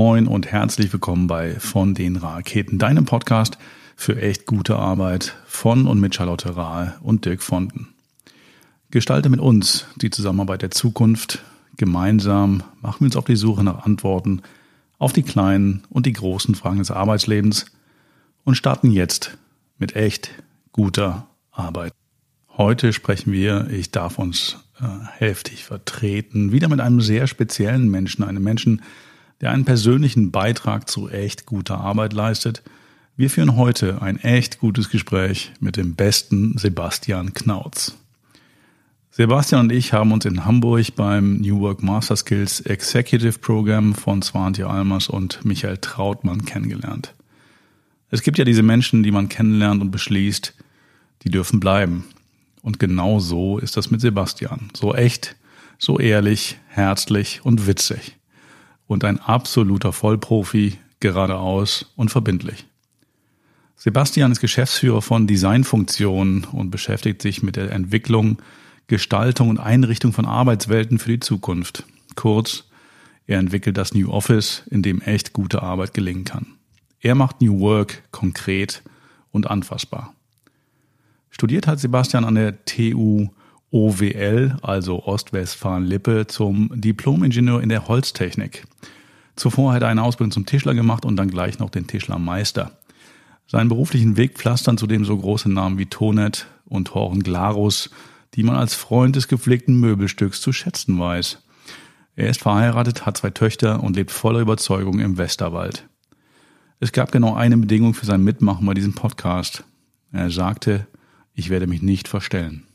Moin und herzlich willkommen bei Von den Raketen, deinem Podcast für echt gute Arbeit von und mit Charlotte Rahl und Dirk Fonten. Gestalte mit uns die Zusammenarbeit der Zukunft. Gemeinsam machen wir uns auf die Suche nach Antworten auf die kleinen und die großen Fragen des Arbeitslebens und starten jetzt mit echt guter Arbeit. Heute sprechen wir, ich darf uns äh, heftig vertreten, wieder mit einem sehr speziellen Menschen, einem Menschen, der einen persönlichen Beitrag zu echt guter Arbeit leistet. Wir führen heute ein echt gutes Gespräch mit dem besten Sebastian Knautz. Sebastian und ich haben uns in Hamburg beim New Work Master Skills Executive Program von Swantje Almers und Michael Trautmann kennengelernt. Es gibt ja diese Menschen, die man kennenlernt und beschließt, die dürfen bleiben. Und genau so ist das mit Sebastian. So echt, so ehrlich, herzlich und witzig und ein absoluter Vollprofi, geradeaus und verbindlich. Sebastian ist Geschäftsführer von Designfunktionen und beschäftigt sich mit der Entwicklung, Gestaltung und Einrichtung von Arbeitswelten für die Zukunft. Kurz, er entwickelt das New Office, in dem echt gute Arbeit gelingen kann. Er macht New Work konkret und anfassbar. Studiert hat Sebastian an der TU OWL, also Ostwestfalen-Lippe, zum Diplom-Ingenieur in der Holztechnik. Zuvor hat er eine Ausbildung zum Tischler gemacht und dann gleich noch den Tischlermeister. Seinen beruflichen Weg pflastern zudem so große Namen wie Tonet und Horen Glarus, die man als Freund des gepflegten Möbelstücks zu schätzen weiß. Er ist verheiratet, hat zwei Töchter und lebt voller Überzeugung im Westerwald. Es gab genau eine Bedingung für sein Mitmachen bei diesem Podcast. Er sagte, ich werde mich nicht verstellen.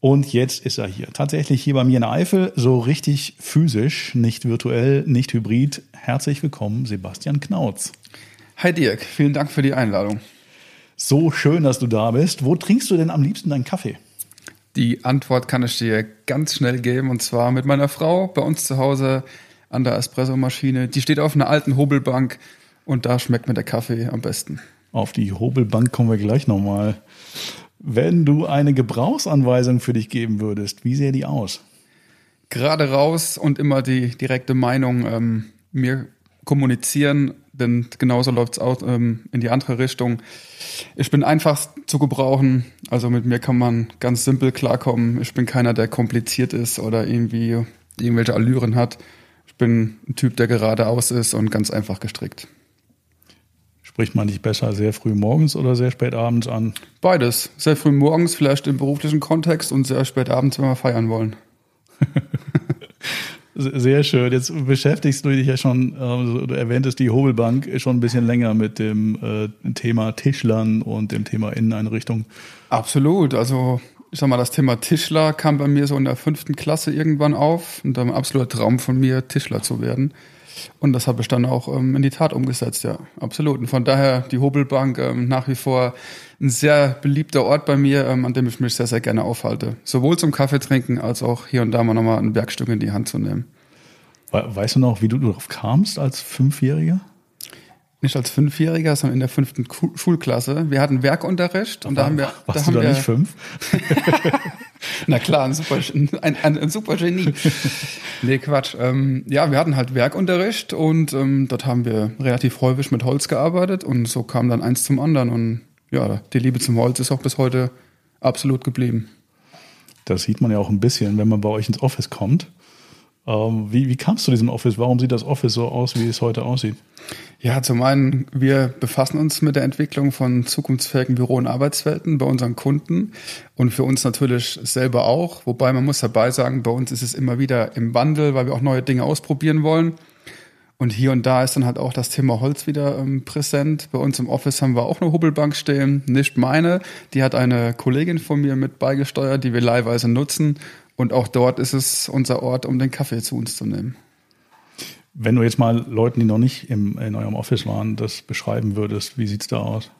Und jetzt ist er hier. Tatsächlich hier bei mir in der Eifel, so richtig physisch, nicht virtuell, nicht hybrid. Herzlich willkommen, Sebastian Knautz. Hi Dirk, vielen Dank für die Einladung. So schön, dass du da bist. Wo trinkst du denn am liebsten deinen Kaffee? Die Antwort kann ich dir ganz schnell geben und zwar mit meiner Frau bei uns zu Hause an der Espressomaschine. Die steht auf einer alten Hobelbank und da schmeckt mir der Kaffee am besten. Auf die Hobelbank kommen wir gleich nochmal. Wenn du eine Gebrauchsanweisung für dich geben würdest, wie sähe die aus? Gerade raus und immer die direkte Meinung ähm, mir kommunizieren, denn genauso läuft es auch ähm, in die andere Richtung. Ich bin einfach zu gebrauchen, also mit mir kann man ganz simpel klarkommen. Ich bin keiner, der kompliziert ist oder irgendwie irgendwelche Allüren hat. Ich bin ein Typ, der geradeaus ist und ganz einfach gestrickt. Spricht man dich besser sehr früh morgens oder sehr spät abends an? Beides. Sehr früh morgens, vielleicht im beruflichen Kontext und sehr spät abends, wenn wir feiern wollen. Sehr schön. Jetzt beschäftigst du dich ja schon, äh, du erwähntest die Hobelbank schon ein bisschen länger mit dem äh, Thema Tischlern und dem Thema Inneneinrichtung. Absolut. Also ich sag mal, das Thema Tischler kam bei mir so in der fünften Klasse irgendwann auf und ein absoluter Traum von mir, Tischler zu werden. Und das habe ich dann auch ähm, in die Tat umgesetzt, ja, absolut. Und von daher die Hobelbank ähm, nach wie vor ein sehr beliebter Ort bei mir, ähm, an dem ich mich sehr, sehr gerne aufhalte. Sowohl zum Kaffee trinken als auch hier und da mal nochmal ein Werkstück in die Hand zu nehmen. Weißt du noch, wie du darauf kamst als Fünfjähriger? Nicht als Fünfjähriger, sondern in der fünften Schulklasse. Wir hatten Werkunterricht und da haben wir. Warst da haben du da wir, nicht fünf? Na klar, ein super, ein, ein, ein super Genie. nee, Quatsch. Ähm, ja, wir hatten halt Werkunterricht und ähm, dort haben wir relativ häufig mit Holz gearbeitet und so kam dann eins zum anderen und ja, die Liebe zum Holz ist auch bis heute absolut geblieben. Das sieht man ja auch ein bisschen, wenn man bei euch ins Office kommt. Ähm, wie, wie kamst du zu diesem Office? Warum sieht das Office so aus, wie es heute aussieht? Ja, zum einen, wir befassen uns mit der Entwicklung von zukunftsfähigen Büro- und Arbeitswelten bei unseren Kunden und für uns natürlich selber auch. Wobei man muss dabei sagen, bei uns ist es immer wieder im Wandel, weil wir auch neue Dinge ausprobieren wollen. Und hier und da ist dann halt auch das Thema Holz wieder ähm, präsent. Bei uns im Office haben wir auch eine Hobelbank stehen, nicht meine. Die hat eine Kollegin von mir mit beigesteuert, die wir leihweise nutzen. Und auch dort ist es unser Ort, um den Kaffee zu uns zu nehmen. Wenn du jetzt mal Leuten, die noch nicht im, in eurem Office waren, das beschreiben würdest, wie sieht es da aus?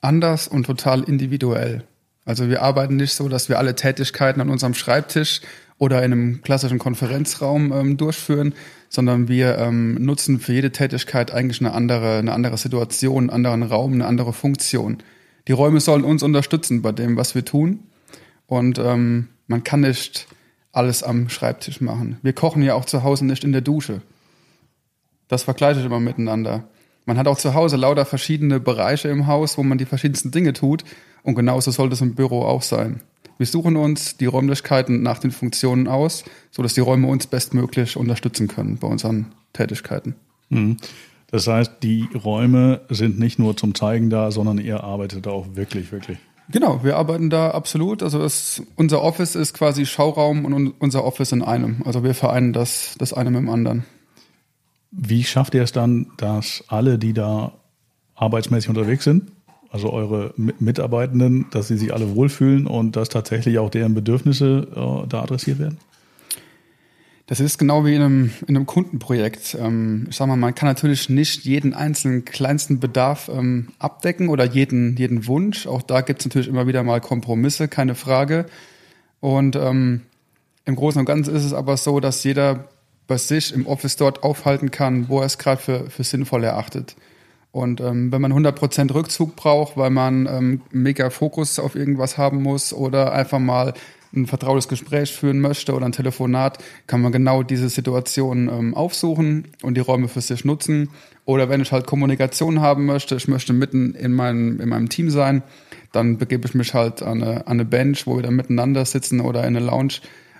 Anders und total individuell. Also wir arbeiten nicht so, dass wir alle Tätigkeiten an unserem Schreibtisch oder in einem klassischen Konferenzraum ähm, durchführen, sondern wir ähm, nutzen für jede Tätigkeit eigentlich eine andere, eine andere Situation, einen anderen Raum, eine andere Funktion. Die Räume sollen uns unterstützen bei dem, was wir tun. Und ähm, man kann nicht alles am Schreibtisch machen. Wir kochen ja auch zu Hause nicht in der Dusche. Das vergleiche ich immer miteinander. Man hat auch zu Hause lauter verschiedene Bereiche im Haus, wo man die verschiedensten Dinge tut. Und genauso sollte es im Büro auch sein. Wir suchen uns die Räumlichkeiten nach den Funktionen aus, sodass die Räume uns bestmöglich unterstützen können bei unseren Tätigkeiten. Mhm. Das heißt, die Räume sind nicht nur zum Zeigen da, sondern ihr arbeitet auch wirklich, wirklich. Genau, wir arbeiten da absolut. Also es, unser Office ist quasi Schauraum und unser Office in einem. Also wir vereinen das, das eine mit dem anderen. Wie schafft ihr es dann, dass alle, die da arbeitsmäßig unterwegs sind, also eure Mitarbeitenden, dass sie sich alle wohlfühlen und dass tatsächlich auch deren Bedürfnisse äh, da adressiert werden? Das ist genau wie in einem, in einem Kundenprojekt. Ähm, ich sag mal, man kann natürlich nicht jeden einzelnen kleinsten Bedarf ähm, abdecken oder jeden, jeden Wunsch. Auch da gibt es natürlich immer wieder mal Kompromisse, keine Frage. Und ähm, im Großen und Ganzen ist es aber so, dass jeder bei sich im Office dort aufhalten kann, wo er es gerade für, für sinnvoll erachtet. Und ähm, wenn man 100% Rückzug braucht, weil man ähm, mega Fokus auf irgendwas haben muss oder einfach mal ein vertrautes Gespräch führen möchte oder ein Telefonat, kann man genau diese Situation ähm, aufsuchen und die Räume für sich nutzen. Oder wenn ich halt Kommunikation haben möchte, ich möchte mitten in meinem, in meinem Team sein, dann begebe ich mich halt an eine, an eine Bench, wo wir dann miteinander sitzen oder in eine Lounge.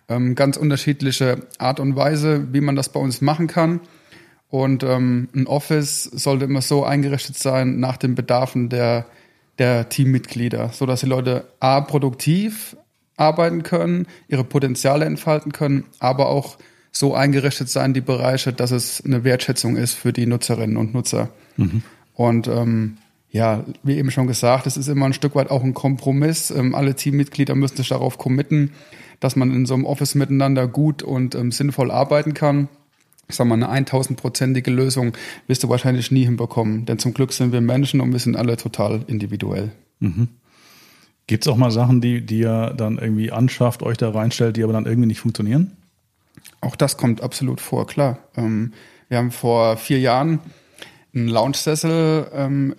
Ähm, ganz unterschiedliche Art und Weise, wie man das bei uns machen kann. Und ähm, ein Office sollte immer so eingerichtet sein nach den Bedarfen der, der Teammitglieder, so dass die Leute a produktiv arbeiten können, ihre Potenziale entfalten können, aber auch so eingerichtet sein, die Bereiche, dass es eine Wertschätzung ist für die Nutzerinnen und Nutzer. Mhm. Und ähm, ja, wie eben schon gesagt, es ist immer ein Stück weit auch ein Kompromiss. Ähm, alle Teammitglieder müssen sich darauf committen, dass man in so einem Office miteinander gut und ähm, sinnvoll arbeiten kann. Ich sag mal, eine 1000-prozentige Lösung wirst du wahrscheinlich nie hinbekommen, denn zum Glück sind wir Menschen und wir sind alle total individuell. Mhm. Gibt es auch mal Sachen, die, die ihr dann irgendwie anschafft, euch da reinstellt, die aber dann irgendwie nicht funktionieren? Auch das kommt absolut vor, klar. Ähm, wir haben vor vier Jahren einen Lounge-Sessel ähm,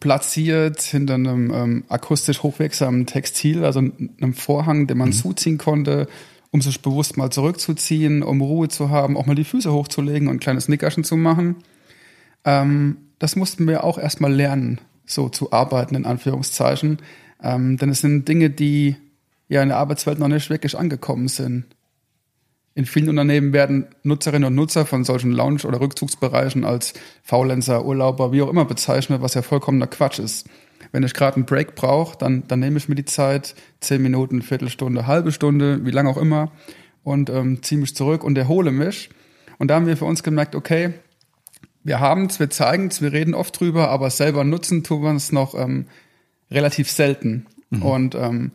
platziert hinter einem ähm, akustisch hochwirksamen Textil, also einem Vorhang, den man mhm. zuziehen konnte, um sich bewusst mal zurückzuziehen, um Ruhe zu haben, auch mal die Füße hochzulegen und ein kleines Nickerchen zu machen. Ähm, das mussten wir auch erstmal lernen, so zu arbeiten, in Anführungszeichen. Ähm, denn es sind Dinge, die ja in der Arbeitswelt noch nicht wirklich angekommen sind. In vielen Unternehmen werden Nutzerinnen und Nutzer von solchen Lounge- oder Rückzugsbereichen als Faulenzer, Urlauber, wie auch immer bezeichnet, was ja vollkommener Quatsch ist. Wenn ich gerade einen Break brauche, dann, dann nehme ich mir die Zeit, zehn Minuten, Viertelstunde, halbe Stunde, wie lange auch immer, und ähm, ziehe mich zurück und erhole mich. Und da haben wir für uns gemerkt, okay, wir haben es, wir zeigen es, wir reden oft drüber, aber selber nutzen tun wir es noch ähm, relativ selten. Mhm. Und ähm,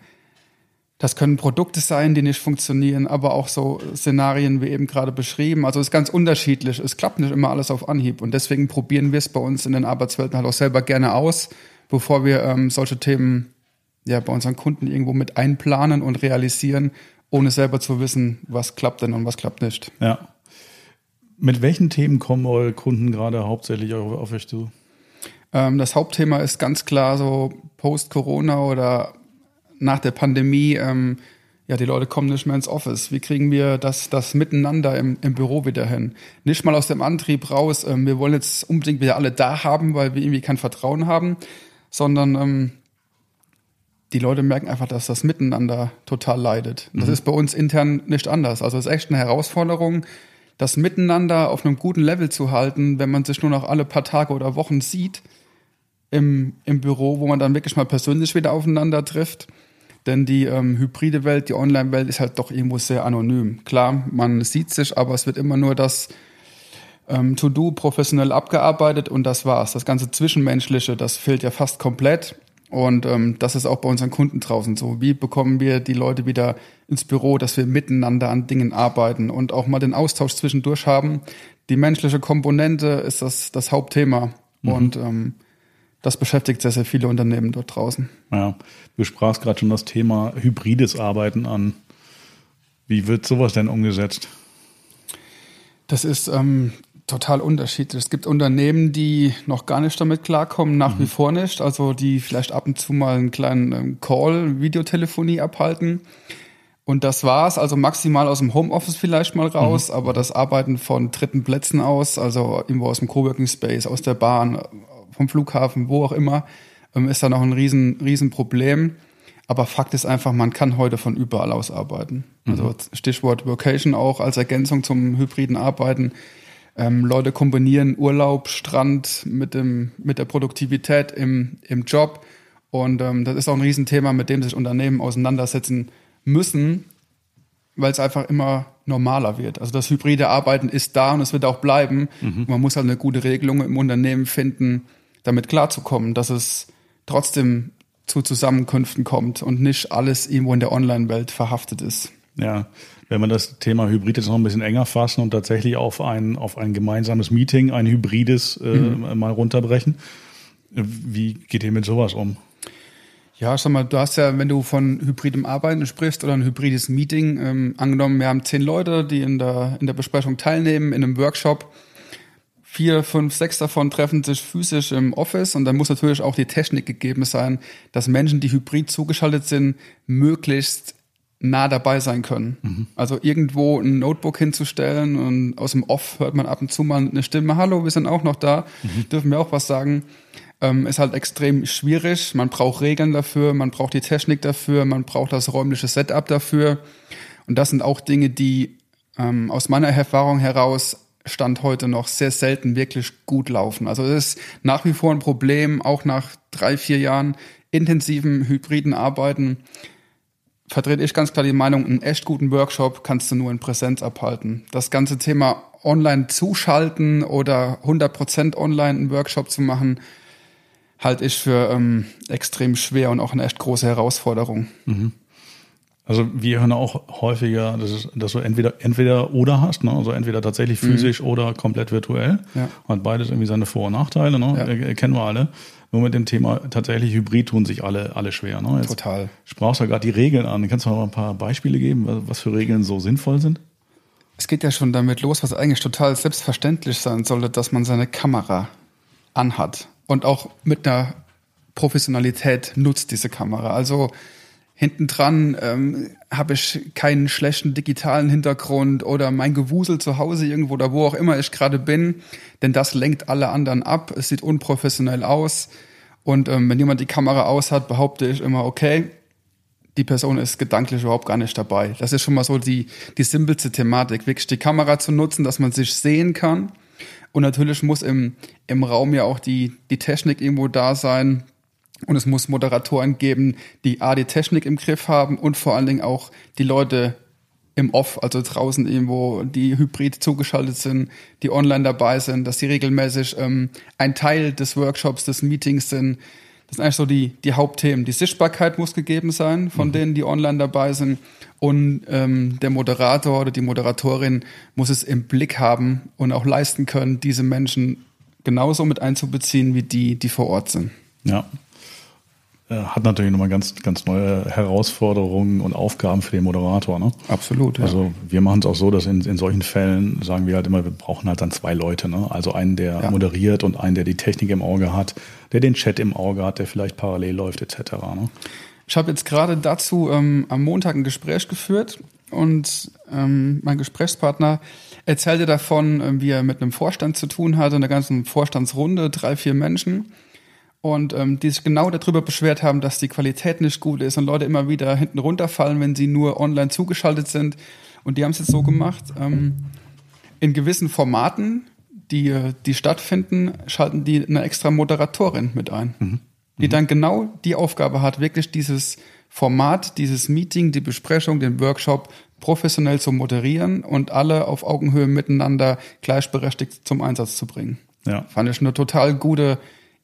das können Produkte sein, die nicht funktionieren, aber auch so Szenarien wie eben gerade beschrieben. Also es ist ganz unterschiedlich. Es klappt nicht immer alles auf Anhieb. Und deswegen probieren wir es bei uns in den Arbeitswelten halt auch selber gerne aus, bevor wir ähm, solche Themen ja bei unseren Kunden irgendwo mit einplanen und realisieren, ohne selber zu wissen, was klappt denn und was klappt nicht. Ja. Mit welchen Themen kommen eure Kunden gerade hauptsächlich auf euch zu? Ähm, das Hauptthema ist ganz klar so Post-Corona oder nach der Pandemie. Ähm, ja, die Leute kommen nicht mehr ins Office. Wie kriegen wir das, das miteinander im, im Büro wieder hin? Nicht mal aus dem Antrieb raus, ähm, wir wollen jetzt unbedingt wieder alle da haben, weil wir irgendwie kein Vertrauen haben, sondern ähm, die Leute merken einfach, dass das Miteinander total leidet. Das mhm. ist bei uns intern nicht anders. Also es ist echt eine Herausforderung, das Miteinander auf einem guten Level zu halten, wenn man sich nur noch alle paar Tage oder Wochen sieht im, im Büro, wo man dann wirklich mal persönlich wieder aufeinander trifft. Denn die ähm, hybride Welt, die Online-Welt ist halt doch irgendwo sehr anonym. Klar, man sieht sich, aber es wird immer nur das ähm, To-Do professionell abgearbeitet und das war's. Das ganze Zwischenmenschliche, das fehlt ja fast komplett. Und ähm, das ist auch bei unseren Kunden draußen so. Wie bekommen wir die Leute wieder ins Büro, dass wir miteinander an Dingen arbeiten und auch mal den Austausch zwischendurch haben? Die menschliche Komponente ist das, das Hauptthema. Mhm. Und ähm, das beschäftigt sehr, sehr viele Unternehmen dort draußen. Ja, du sprachst gerade schon das Thema hybrides Arbeiten an. Wie wird sowas denn umgesetzt? Das ist ähm, total unterschiedlich. Es gibt Unternehmen, die noch gar nicht damit klarkommen, nach mhm. wie vor nicht. Also die vielleicht ab und zu mal einen kleinen ähm, Call, Videotelefonie abhalten. Und das war's, also maximal aus dem Homeoffice vielleicht mal raus, mhm. aber das Arbeiten von dritten Plätzen aus, also irgendwo aus dem Coworking Space, aus der Bahn, vom Flughafen, wo auch immer, ähm, ist da noch ein riesen, riesen Problem. Aber Fakt ist einfach, man kann heute von überall aus arbeiten. Mhm. Also Stichwort Vocation auch als Ergänzung zum hybriden Arbeiten. Ähm, Leute kombinieren Urlaub, Strand mit, dem, mit der Produktivität im, im Job. Und ähm, das ist auch ein Riesenthema, mit dem sich Unternehmen auseinandersetzen müssen, weil es einfach immer normaler wird. Also das hybride Arbeiten ist da und es wird auch bleiben. Mhm. Man muss halt eine gute Regelung im Unternehmen finden, damit klarzukommen, dass es trotzdem zu Zusammenkünften kommt und nicht alles irgendwo in der Online-Welt verhaftet ist. Ja, wenn man das Thema Hybrid jetzt noch ein bisschen enger fassen und tatsächlich auf ein, auf ein gemeinsames Meeting, ein hybrides äh, mhm. mal runterbrechen, wie geht ihr mit sowas um? Ja, sag mal, du hast ja, wenn du von hybridem Arbeiten sprichst oder ein hybrides Meeting, ähm, angenommen, wir haben zehn Leute, die in der, in der Besprechung teilnehmen, in einem Workshop. Vier, fünf, sechs davon treffen sich physisch im Office und dann muss natürlich auch die Technik gegeben sein, dass Menschen, die hybrid zugeschaltet sind, möglichst nah dabei sein können. Mhm. Also irgendwo ein Notebook hinzustellen und aus dem Off hört man ab und zu mal eine Stimme, hallo, wir sind auch noch da, mhm. dürfen wir auch was sagen ähm, ist halt extrem schwierig. Man braucht Regeln dafür, man braucht die Technik dafür, man braucht das räumliche Setup dafür. Und das sind auch Dinge, die ähm, aus meiner Erfahrung heraus Stand heute noch sehr selten wirklich gut laufen. Also es ist nach wie vor ein Problem, auch nach drei, vier Jahren intensiven hybriden Arbeiten vertrete ich ganz klar die Meinung, einen echt guten Workshop kannst du nur in Präsenz abhalten. Das ganze Thema online zuschalten oder 100% online einen Workshop zu machen, halte ich für ähm, extrem schwer und auch eine echt große Herausforderung. Mhm. Also wir hören auch häufiger, dass, es, dass du entweder entweder oder hast, ne? also entweder tatsächlich mhm. physisch mhm. oder komplett virtuell. Ja. Hat beides irgendwie seine Vor- und Nachteile, ne? Ja. kennen wir alle. Nur mit dem Thema tatsächlich Hybrid tun sich alle alle schwer. Ne? Jetzt Total. Sprachst du ja gerade die Regeln an. Kannst du mal ein paar Beispiele geben, was für Regeln so sinnvoll sind? Es geht ja schon damit los, was eigentlich total selbstverständlich sein sollte, dass man seine Kamera anhat und auch mit einer Professionalität nutzt diese Kamera. Also hinten dran ähm, habe ich keinen schlechten digitalen Hintergrund oder mein Gewusel zu Hause irgendwo oder wo auch immer ich gerade bin, denn das lenkt alle anderen ab. Es sieht unprofessionell aus und ähm, wenn jemand die Kamera aus hat, behaupte ich immer, okay, die Person ist gedanklich überhaupt gar nicht dabei. Das ist schon mal so die, die simpelste Thematik, wirklich die Kamera zu nutzen, dass man sich sehen kann und natürlich muss im, im Raum ja auch die, die Technik irgendwo da sein. Und es muss Moderatoren geben, die A, die Technik im Griff haben und vor allen Dingen auch die Leute im Off, also draußen irgendwo, die hybrid zugeschaltet sind, die online dabei sind, dass sie regelmäßig ähm, ein Teil des Workshops, des Meetings sind. Das sind eigentlich so die, die Hauptthemen. Die Sichtbarkeit muss gegeben sein von mhm. denen, die online dabei sind. Und ähm, der Moderator oder die Moderatorin muss es im Blick haben und auch leisten können, diese Menschen genauso mit einzubeziehen wie die, die vor Ort sind. Ja. Äh, hat natürlich nochmal ganz, ganz neue Herausforderungen und Aufgaben für den Moderator. Ne? Absolut. Ja. Also wir machen es auch so, dass in, in solchen Fällen sagen wir halt immer, wir brauchen halt dann zwei Leute. Ne? Also einen, der ja. moderiert und einen, der die Technik im Auge hat, der den Chat im Auge hat, der vielleicht parallel läuft etc. Ne? Ich habe jetzt gerade dazu ähm, am Montag ein Gespräch geführt und ähm, mein Gesprächspartner erzählte davon, äh, wie er mit einem Vorstand zu tun hatte, in der ganzen Vorstandsrunde, drei, vier Menschen. Und ähm, die sich genau darüber beschwert haben, dass die Qualität nicht gut ist und Leute immer wieder hinten runterfallen, wenn sie nur online zugeschaltet sind. Und die haben es jetzt so gemacht, ähm, in gewissen Formaten, die, die stattfinden, schalten die eine extra Moderatorin mit ein. Mhm die mhm. dann genau die Aufgabe hat, wirklich dieses Format, dieses Meeting, die Besprechung, den Workshop professionell zu moderieren und alle auf Augenhöhe miteinander gleichberechtigt zum Einsatz zu bringen. Ja. Fand ich eine total gute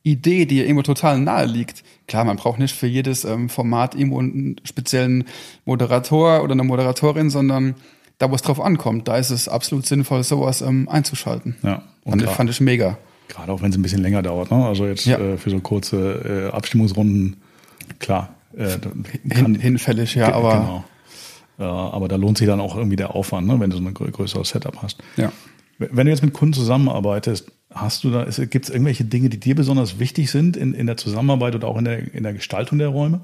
Idee, die irgendwo total nahe liegt. Klar, man braucht nicht für jedes ähm, Format irgendwo einen speziellen Moderator oder eine Moderatorin, sondern da, wo es drauf ankommt, da ist es absolut sinnvoll, sowas ähm, einzuschalten. Ja, und fand, fand ich mega. Gerade auch wenn es ein bisschen länger dauert. Ne? Also jetzt ja. äh, für so kurze äh, Abstimmungsrunden, klar. Äh, Hin, hinfällig, ja, aber. Genau. Ja, aber da lohnt sich dann auch irgendwie der Aufwand, ne, wenn du so ein größeres Setup hast. Ja. Wenn du jetzt mit Kunden zusammenarbeitest, hast du da, gibt es irgendwelche Dinge, die dir besonders wichtig sind in, in der Zusammenarbeit oder auch in der, in der Gestaltung der Räume?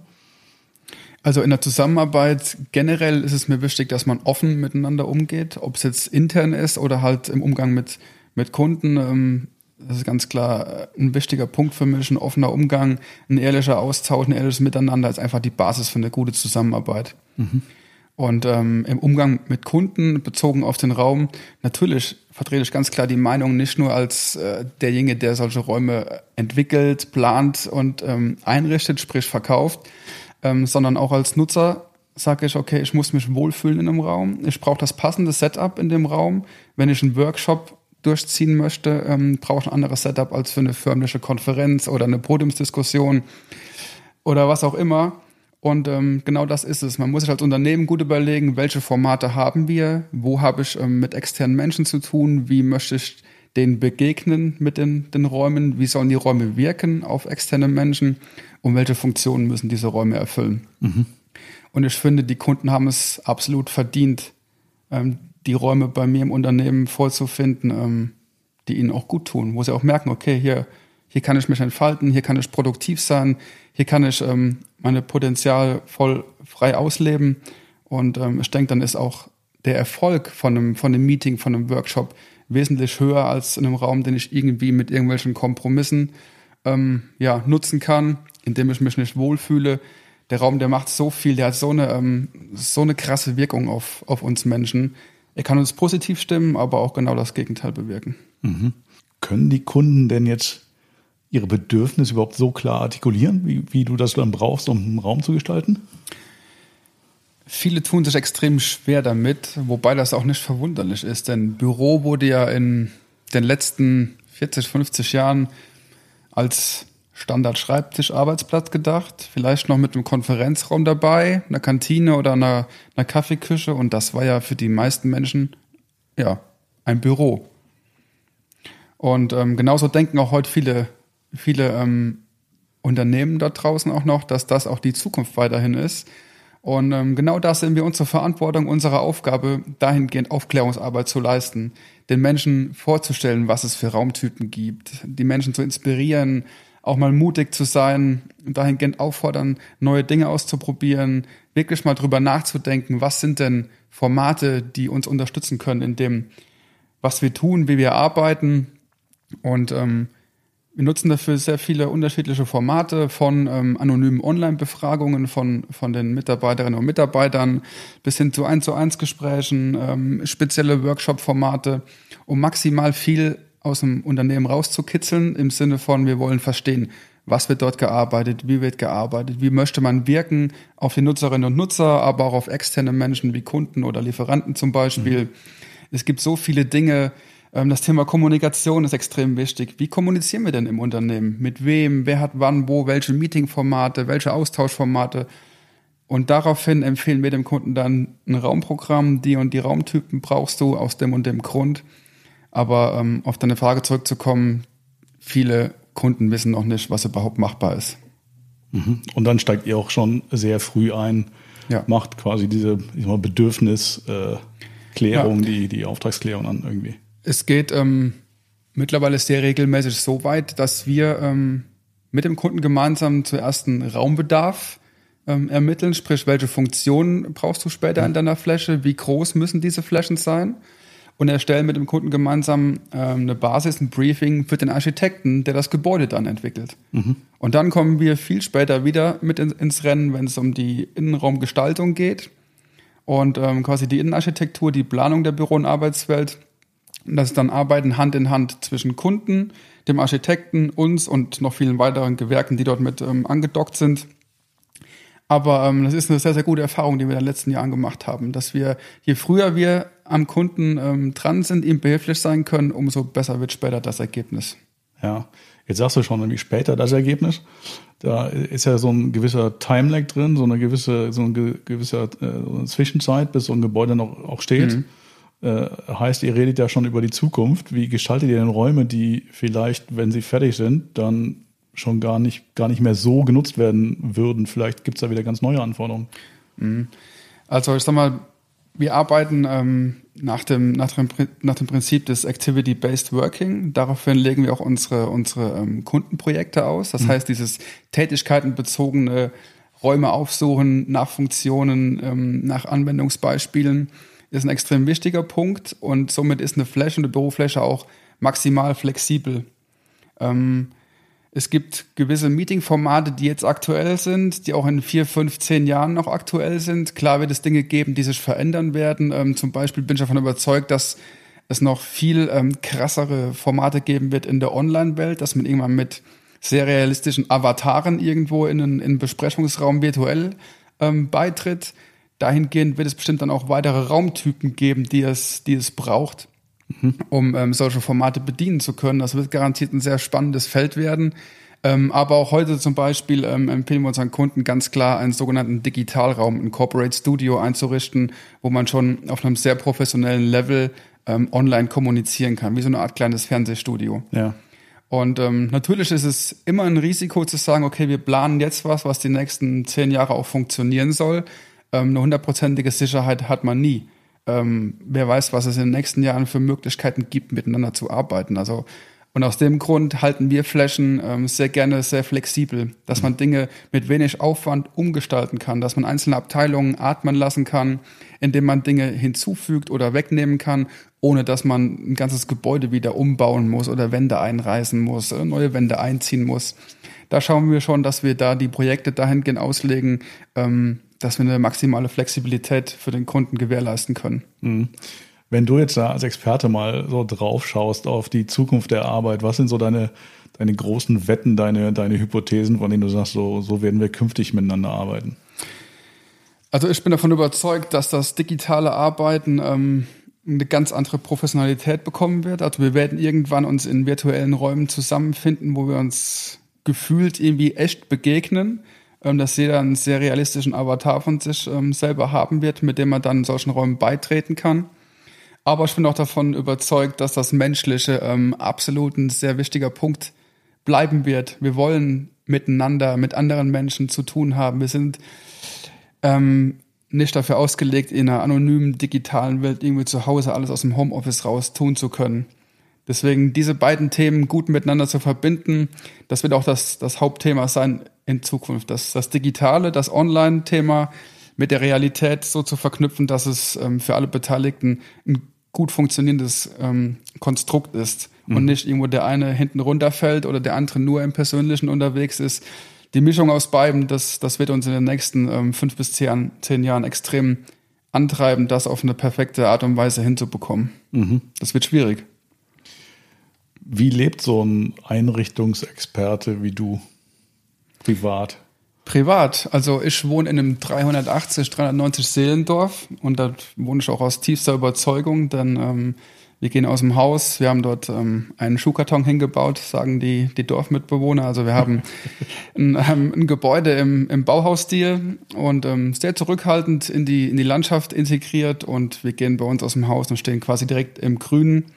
Also in der Zusammenarbeit generell ist es mir wichtig, dass man offen miteinander umgeht, ob es jetzt intern ist oder halt im Umgang mit, mit Kunden. Ähm, das ist ganz klar äh, ein wichtiger Punkt für mich. Ein offener Umgang, ein ehrlicher Austausch, ein ehrliches Miteinander ist einfach die Basis für eine gute Zusammenarbeit. Mhm. Und ähm, im Umgang mit Kunden bezogen auf den Raum, natürlich vertrete ich ganz klar die Meinung nicht nur als äh, derjenige, der solche Räume entwickelt, plant und ähm, einrichtet, sprich verkauft, ähm, sondern auch als Nutzer sage ich, okay, ich muss mich wohlfühlen in einem Raum. Ich brauche das passende Setup in dem Raum. Wenn ich einen Workshop durchziehen möchte, ähm, brauche ich ein anderes Setup als für eine förmliche Konferenz oder eine Podiumsdiskussion oder was auch immer. Und ähm, genau das ist es. Man muss sich als Unternehmen gut überlegen, welche Formate haben wir, wo habe ich ähm, mit externen Menschen zu tun, wie möchte ich denen begegnen mit den, den Räumen, wie sollen die Räume wirken auf externe Menschen und welche Funktionen müssen diese Räume erfüllen. Mhm. Und ich finde, die Kunden haben es absolut verdient, ähm, die Räume bei mir im Unternehmen vorzufinden, ähm, die ihnen auch gut tun, wo sie auch merken, okay, hier, hier kann ich mich entfalten, hier kann ich produktiv sein, hier kann ich ähm, meine Potenzial voll frei ausleben. Und ähm, ich denke, dann ist auch der Erfolg von einem, von einem Meeting, von einem Workshop wesentlich höher als in einem Raum, den ich irgendwie mit irgendwelchen Kompromissen ähm, ja, nutzen kann, indem ich mich nicht wohlfühle. Der Raum, der macht so viel, der hat so eine, ähm, so eine krasse Wirkung auf, auf uns Menschen. Er kann uns positiv stimmen, aber auch genau das Gegenteil bewirken. Mhm. Können die Kunden denn jetzt ihre Bedürfnisse überhaupt so klar artikulieren, wie, wie du das dann brauchst, um einen Raum zu gestalten? Viele tun sich extrem schwer damit, wobei das auch nicht verwunderlich ist, denn Büro wurde ja in den letzten 40, 50 Jahren als Standard-Schreibtisch-Arbeitsplatz gedacht, vielleicht noch mit einem Konferenzraum dabei, einer Kantine oder einer, einer Kaffeeküche und das war ja für die meisten Menschen ja ein Büro. Und ähm, genauso denken auch heute viele viele ähm, Unternehmen da draußen auch noch, dass das auch die Zukunft weiterhin ist. Und ähm, genau das sehen wir unsere Verantwortung, unsere Aufgabe, dahingehend Aufklärungsarbeit zu leisten, den Menschen vorzustellen, was es für Raumtypen gibt, die Menschen zu inspirieren, auch mal mutig zu sein, dahingehend auffordern, neue Dinge auszuprobieren, wirklich mal drüber nachzudenken, was sind denn Formate, die uns unterstützen können in dem, was wir tun, wie wir arbeiten und ähm, wir nutzen dafür sehr viele unterschiedliche Formate von ähm, anonymen Online-Befragungen von, von den Mitarbeiterinnen und Mitarbeitern bis hin zu 1 zu 1 Gesprächen, ähm, spezielle Workshop-Formate, um maximal viel aus dem Unternehmen rauszukitzeln im Sinne von, wir wollen verstehen, was wird dort gearbeitet, wie wird gearbeitet, wie möchte man wirken auf die Nutzerinnen und Nutzer, aber auch auf externe Menschen wie Kunden oder Lieferanten zum Beispiel. Mhm. Es gibt so viele Dinge, das Thema Kommunikation ist extrem wichtig. Wie kommunizieren wir denn im Unternehmen? Mit wem? Wer hat wann, wo? Welche Meetingformate? Welche Austauschformate? Und daraufhin empfehlen wir dem Kunden dann ein Raumprogramm. Die und die Raumtypen brauchst du aus dem und dem Grund. Aber ähm, auf deine Frage zurückzukommen, viele Kunden wissen noch nicht, was überhaupt machbar ist. Mhm. Und dann steigt ihr auch schon sehr früh ein, ja. macht quasi diese ich mal, Bedürfnisklärung, äh, ja. die, die Auftragsklärung an irgendwie es geht ähm, mittlerweile sehr regelmäßig so weit, dass wir ähm, mit dem Kunden gemeinsam zuerst einen Raumbedarf ähm, ermitteln, sprich, welche Funktionen brauchst du später in deiner Fläche, wie groß müssen diese Flächen sein und erstellen mit dem Kunden gemeinsam ähm, eine Basis, ein Briefing für den Architekten, der das Gebäude dann entwickelt. Mhm. Und dann kommen wir viel später wieder mit in, ins Rennen, wenn es um die Innenraumgestaltung geht und ähm, quasi die Innenarchitektur, die Planung der Büro- und Arbeitswelt das ist dann Arbeiten Hand in Hand zwischen Kunden, dem Architekten, uns und noch vielen weiteren Gewerken, die dort mit ähm, angedockt sind. Aber ähm, das ist eine sehr, sehr gute Erfahrung, die wir in den letzten Jahren gemacht haben, dass wir, je früher wir am Kunden ähm, dran sind, ihm behilflich sein können, umso besser wird später das Ergebnis. Ja, jetzt sagst du schon, nämlich später das Ergebnis. Da ist ja so ein gewisser Timelag drin, so eine gewisse, so ein gewisser äh, Zwischenzeit, bis so ein Gebäude noch auch steht. Mhm. Äh, heißt, ihr redet ja schon über die Zukunft. Wie gestaltet ihr denn Räume, die vielleicht, wenn sie fertig sind, dann schon gar nicht, gar nicht mehr so genutzt werden würden? Vielleicht gibt es da wieder ganz neue Anforderungen. Mhm. Also ich sag mal, wir arbeiten ähm, nach, dem, nach, dem, nach dem Prinzip des Activity-Based Working. Daraufhin legen wir auch unsere, unsere ähm, Kundenprojekte aus. Das mhm. heißt, dieses tätigkeitenbezogene Räume aufsuchen nach Funktionen, ähm, nach Anwendungsbeispielen ist ein extrem wichtiger Punkt und somit ist eine Fläche, eine Bürofläche auch maximal flexibel. Ähm, es gibt gewisse Meeting-Formate, die jetzt aktuell sind, die auch in vier, fünf, zehn Jahren noch aktuell sind. Klar wird es Dinge geben, die sich verändern werden. Ähm, zum Beispiel bin ich davon überzeugt, dass es noch viel ähm, krassere Formate geben wird in der Online-Welt, dass man irgendwann mit sehr realistischen Avataren irgendwo in einen, in einen Besprechungsraum virtuell ähm, beitritt. Dahingehend wird es bestimmt dann auch weitere Raumtypen geben, die es, die es braucht mhm. um ähm, solche Formate bedienen zu können. Das wird garantiert ein sehr spannendes Feld werden. Ähm, aber auch heute zum Beispiel ähm, empfehlen wir unseren Kunden ganz klar einen sogenannten Digitalraum, ein Corporate Studio einzurichten, wo man schon auf einem sehr professionellen Level ähm, online kommunizieren kann, wie so eine Art kleines Fernsehstudio. Ja. Und ähm, natürlich ist es immer ein Risiko zu sagen, okay, wir planen jetzt was, was die nächsten zehn Jahre auch funktionieren soll. Ähm, eine hundertprozentige Sicherheit hat man nie ähm, wer weiß, was es in den nächsten Jahren für Möglichkeiten gibt, miteinander zu arbeiten. Also und aus dem Grund halten wir Flächen ähm, sehr gerne sehr flexibel, dass man Dinge mit wenig Aufwand umgestalten kann, dass man einzelne Abteilungen atmen lassen kann, indem man Dinge hinzufügt oder wegnehmen kann, ohne dass man ein ganzes Gebäude wieder umbauen muss oder Wände einreißen muss, äh, neue Wände einziehen muss. Da schauen wir schon, dass wir da die Projekte dahingehend auslegen, ähm, dass wir eine maximale Flexibilität für den Kunden gewährleisten können. Mhm. Wenn du jetzt da als Experte mal so drauf schaust auf die Zukunft der Arbeit, was sind so deine, deine großen Wetten, deine, deine Hypothesen, von denen du sagst, so, so werden wir künftig miteinander arbeiten? Also ich bin davon überzeugt, dass das digitale Arbeiten ähm, eine ganz andere Professionalität bekommen wird. Also wir werden irgendwann uns in virtuellen Räumen zusammenfinden, wo wir uns gefühlt irgendwie echt begegnen dass jeder einen sehr realistischen Avatar von sich ähm, selber haben wird, mit dem man dann in solchen Räumen beitreten kann. Aber ich bin auch davon überzeugt, dass das Menschliche ähm, absolut ein sehr wichtiger Punkt bleiben wird. Wir wollen miteinander, mit anderen Menschen zu tun haben. Wir sind ähm, nicht dafür ausgelegt, in einer anonymen digitalen Welt irgendwie zu Hause alles aus dem Homeoffice raus tun zu können. Deswegen diese beiden Themen gut miteinander zu verbinden, das wird auch das, das Hauptthema sein in Zukunft. Das, das Digitale, das Online-Thema mit der Realität so zu verknüpfen, dass es ähm, für alle Beteiligten ein gut funktionierendes ähm, Konstrukt ist mhm. und nicht irgendwo der eine hinten runterfällt oder der andere nur im Persönlichen unterwegs ist. Die Mischung aus beiden, das, das wird uns in den nächsten ähm, fünf bis zehn, zehn Jahren extrem antreiben, das auf eine perfekte Art und Weise hinzubekommen. Mhm. Das wird schwierig. Wie lebt so ein Einrichtungsexperte wie du privat? Privat. Also ich wohne in einem 380, 390 Seelendorf und da wohne ich auch aus tiefster Überzeugung, denn ähm, wir gehen aus dem Haus, wir haben dort ähm, einen Schuhkarton hingebaut, sagen die, die Dorfmitbewohner. Also wir haben ein, ähm, ein Gebäude im, im Bauhausstil und ähm, sehr zurückhaltend in die, in die Landschaft integriert und wir gehen bei uns aus dem Haus und stehen quasi direkt im Grünen.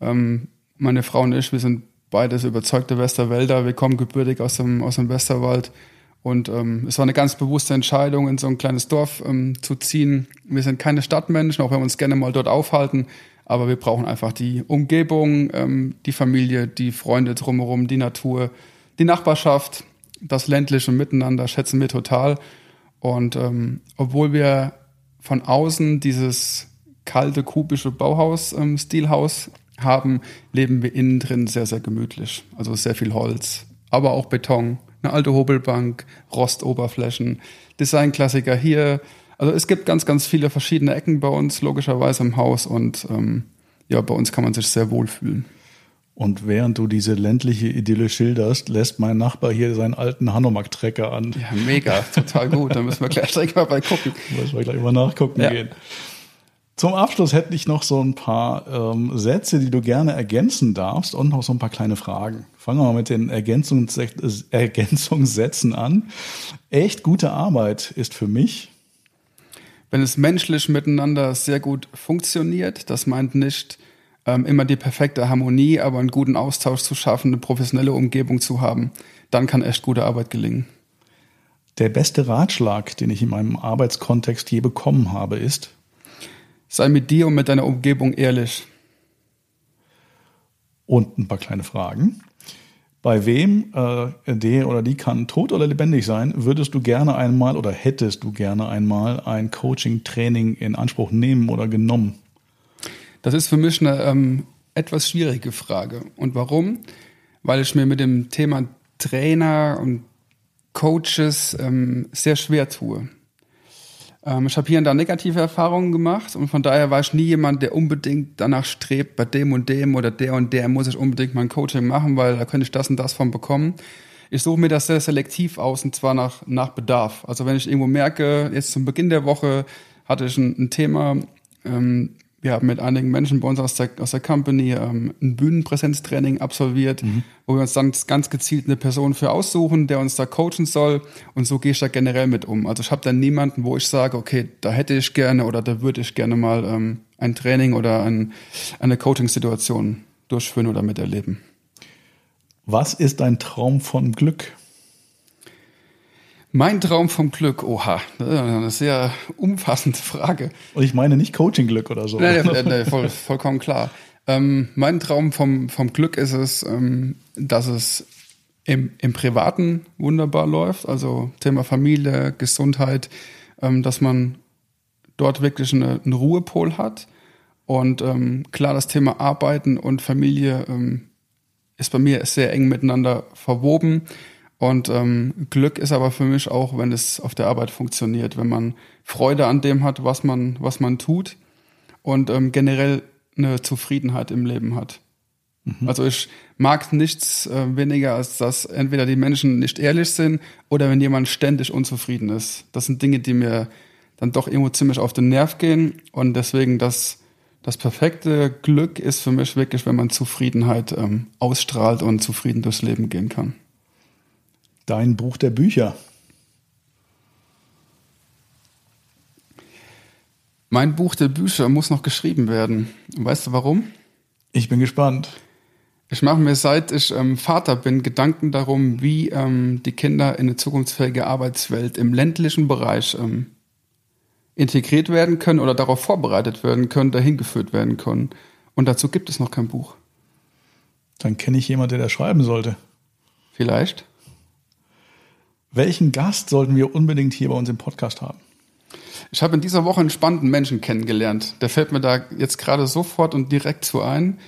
Ähm, meine Frau und ich, wir sind beides überzeugte Westerwälder. Wir kommen gebürtig aus dem, aus dem Westerwald. Und ähm, es war eine ganz bewusste Entscheidung, in so ein kleines Dorf ähm, zu ziehen. Wir sind keine Stadtmenschen, auch wenn wir uns gerne mal dort aufhalten. Aber wir brauchen einfach die Umgebung, ähm, die Familie, die Freunde drumherum, die Natur, die Nachbarschaft, das ländliche Miteinander schätzen wir total. Und ähm, obwohl wir von außen dieses kalte, kubische Bauhaus-Stilhaus ähm, haben, leben wir innen drin sehr, sehr gemütlich. Also sehr viel Holz, aber auch Beton, eine alte Hobelbank, Rostoberflächen, Designklassiker hier. Also es gibt ganz, ganz viele verschiedene Ecken bei uns, logischerweise im Haus und ähm, ja, bei uns kann man sich sehr wohlfühlen. Und während du diese ländliche Idylle schilderst, lässt mein Nachbar hier seinen alten Hanomag-Trecker an. Ja, mega, total gut. Da müssen wir gleich mal bei gucken. Müssen wir gleich mal nachgucken ja. gehen. Zum Abschluss hätte ich noch so ein paar ähm, Sätze, die du gerne ergänzen darfst und noch so ein paar kleine Fragen. Fangen wir mal mit den Ergänzungs Ergänzungssätzen an. Echt gute Arbeit ist für mich. Wenn es menschlich miteinander sehr gut funktioniert, das meint nicht ähm, immer die perfekte Harmonie, aber einen guten Austausch zu schaffen, eine professionelle Umgebung zu haben, dann kann echt gute Arbeit gelingen. Der beste Ratschlag, den ich in meinem Arbeitskontext je bekommen habe, ist, Sei mit dir und mit deiner Umgebung ehrlich. Und ein paar kleine Fragen. Bei wem, äh, der oder die kann tot oder lebendig sein, würdest du gerne einmal oder hättest du gerne einmal ein Coaching-Training in Anspruch nehmen oder genommen? Das ist für mich eine ähm, etwas schwierige Frage. Und warum? Weil ich mir mit dem Thema Trainer und Coaches ähm, sehr schwer tue. Ähm, ich habe hier und da negative Erfahrungen gemacht und von daher war ich nie jemand, der unbedingt danach strebt, bei dem und dem oder der und der muss ich unbedingt mein Coaching machen, weil da könnte ich das und das von bekommen. Ich suche mir das sehr selektiv aus und zwar nach, nach Bedarf. Also wenn ich irgendwo merke, jetzt zum Beginn der Woche hatte ich ein, ein Thema, ähm, wir haben mit einigen Menschen bei uns aus der, aus der Company ähm, ein Bühnenpräsenztraining absolviert, mhm. wo wir uns dann ganz gezielt eine Person für aussuchen, der uns da coachen soll. Und so gehe ich da generell mit um. Also ich habe dann niemanden, wo ich sage, okay, da hätte ich gerne oder da würde ich gerne mal ähm, ein Training oder ein, eine Coaching-Situation durchführen oder miterleben. Was ist dein Traum von Glück? Mein Traum vom Glück, oha, das ist eine sehr umfassende Frage. Und ich meine nicht Coaching-Glück oder so. Nein, nein, nein voll, vollkommen klar. Ähm, mein Traum vom, vom Glück ist es, ähm, dass es im, im Privaten wunderbar läuft, also Thema Familie, Gesundheit, ähm, dass man dort wirklich eine, einen Ruhepol hat. Und ähm, klar, das Thema Arbeiten und Familie ähm, ist bei mir sehr eng miteinander verwoben. Und ähm, Glück ist aber für mich auch, wenn es auf der Arbeit funktioniert, wenn man Freude an dem hat, was man, was man tut und ähm, generell eine Zufriedenheit im Leben hat. Mhm. Also ich mag nichts äh, weniger, als dass entweder die Menschen nicht ehrlich sind oder wenn jemand ständig unzufrieden ist. Das sind Dinge, die mir dann doch irgendwo ziemlich auf den Nerv gehen und deswegen das, das perfekte Glück ist für mich wirklich, wenn man Zufriedenheit ähm, ausstrahlt und zufrieden durchs Leben gehen kann. Dein Buch der Bücher. Mein Buch der Bücher muss noch geschrieben werden. Weißt du warum? Ich bin gespannt. Ich mache mir seit ich ähm, Vater bin Gedanken darum, wie ähm, die Kinder in eine zukunftsfähige Arbeitswelt im ländlichen Bereich ähm, integriert werden können oder darauf vorbereitet werden können, dahin geführt werden können. Und dazu gibt es noch kein Buch. Dann kenne ich jemanden, der das schreiben sollte. Vielleicht. Welchen Gast sollten wir unbedingt hier bei uns im Podcast haben? Ich habe in dieser Woche einen spannenden Menschen kennengelernt. Der fällt mir da jetzt gerade sofort und direkt zu ein.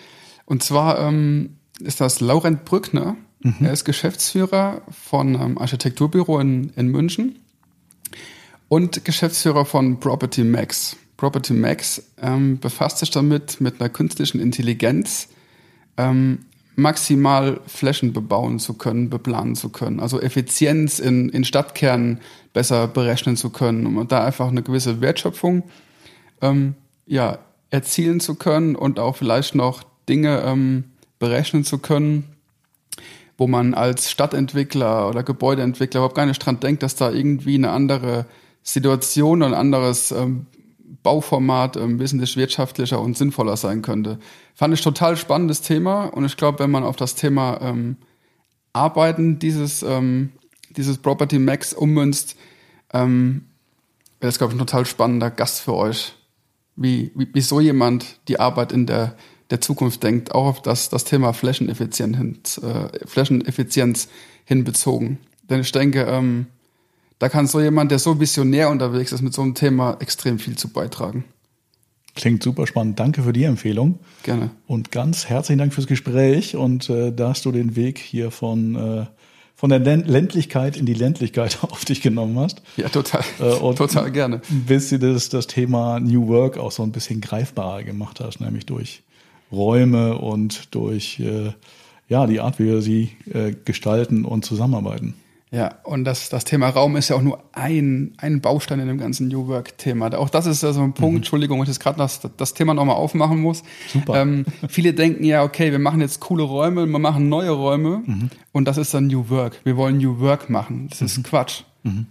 Und zwar ähm, ist das Laurent Brückner. Mhm. Er ist Geschäftsführer von einem Architekturbüro in, in München und Geschäftsführer von Property Max. Property Max ähm, befasst sich damit mit einer künstlichen Intelligenz, ähm, maximal Flächen bebauen zu können, beplanen zu können. Also Effizienz in, in Stadtkernen besser berechnen zu können, um da einfach eine gewisse Wertschöpfung ähm, ja, erzielen zu können und auch vielleicht noch Dinge ähm, berechnen zu können, wo man als Stadtentwickler oder Gebäudeentwickler überhaupt gar nicht dran denkt, dass da irgendwie eine andere Situation ein anderes ähm, Bauformat ähm, wesentlich wirtschaftlicher und sinnvoller sein könnte. Fand ich total spannendes Thema und ich glaube, wenn man auf das Thema ähm, Arbeiten dieses, ähm, dieses Property Max ummünzt, ähm, wäre das, glaube ich, ein total spannender Gast für euch. Wie, wie, wie so jemand die Arbeit in der, der Zukunft denkt, auch auf das, das Thema Flächeneffizienz, äh, Flächeneffizienz hinbezogen. Denn ich denke, ähm, da kann so jemand, der so visionär unterwegs ist, mit so einem Thema extrem viel zu beitragen. Klingt super spannend. Danke für die Empfehlung. Gerne. Und ganz herzlichen Dank fürs Gespräch und äh, dass du den Weg hier von, äh, von der Ländlichkeit in die Ländlichkeit auf dich genommen hast. Ja, total. Äh, und total gerne. Bis du das, das Thema New Work auch so ein bisschen greifbarer gemacht hast, nämlich durch Räume und durch äh, ja, die Art, wie wir sie äh, gestalten und zusammenarbeiten. Ja, und das, das Thema Raum ist ja auch nur ein, ein Baustein in dem ganzen New Work-Thema. Auch das ist ja so ein Punkt, mhm. Entschuldigung, ich jetzt gerade das, das Thema nochmal aufmachen muss. Super. Ähm, viele denken ja, okay, wir machen jetzt coole Räume, wir machen neue Räume mhm. und das ist dann New Work. Wir wollen New Work machen. Das mhm. ist Quatsch. Mhm.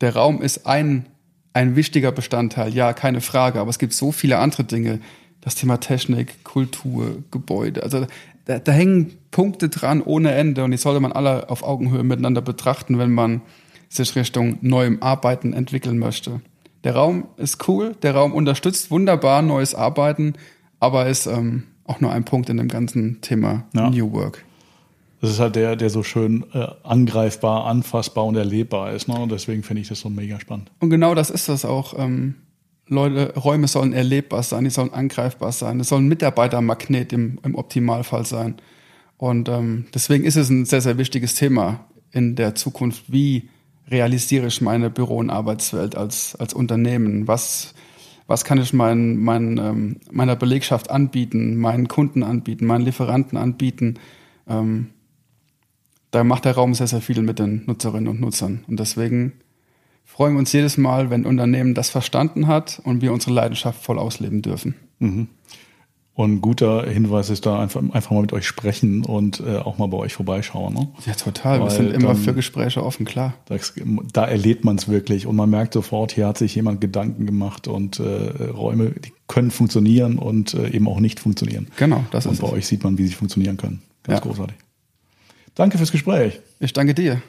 Der Raum ist ein, ein wichtiger Bestandteil, ja, keine Frage, aber es gibt so viele andere Dinge. Das Thema Technik, Kultur, Gebäude. Also da, da hängen Punkte dran ohne Ende und die sollte man alle auf Augenhöhe miteinander betrachten, wenn man sich Richtung neuem Arbeiten entwickeln möchte. Der Raum ist cool, der Raum unterstützt wunderbar neues Arbeiten, aber ist ähm, auch nur ein Punkt in dem ganzen Thema ja. New Work. Das ist halt der, der so schön äh, angreifbar, anfassbar und erlebbar ist. Ne? Und deswegen finde ich das so mega spannend. Und genau das ist das auch. Ähm, Leute, Räume sollen erlebbar sein, die sollen angreifbar sein, es soll ein Mitarbeitermagnet im, im Optimalfall sein. Und ähm, deswegen ist es ein sehr, sehr wichtiges Thema in der Zukunft. Wie realisiere ich meine Büro- und Arbeitswelt als, als Unternehmen? Was, was kann ich mein, mein, ähm, meiner Belegschaft anbieten, meinen Kunden anbieten, meinen Lieferanten anbieten? Ähm, da macht der Raum sehr, sehr viel mit den Nutzerinnen und Nutzern. Und deswegen freuen wir uns jedes Mal, wenn ein Unternehmen das verstanden hat und wir unsere Leidenschaft voll ausleben dürfen. Mhm. Und ein guter Hinweis ist da einfach, einfach mal mit euch sprechen und äh, auch mal bei euch vorbeischauen. Ne? Ja, total. Weil wir sind immer für Gespräche offen, klar. Das, da erlebt man es wirklich und man merkt sofort, hier hat sich jemand Gedanken gemacht und äh, Räume, die können funktionieren und äh, eben auch nicht funktionieren. Genau, das und ist bei es. euch sieht man, wie sie funktionieren können. Ganz Ja. großartig. Danke fürs Gespräch. Ich danke dir.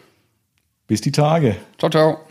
Bis die Tage. Ciao, ciao.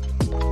Bye.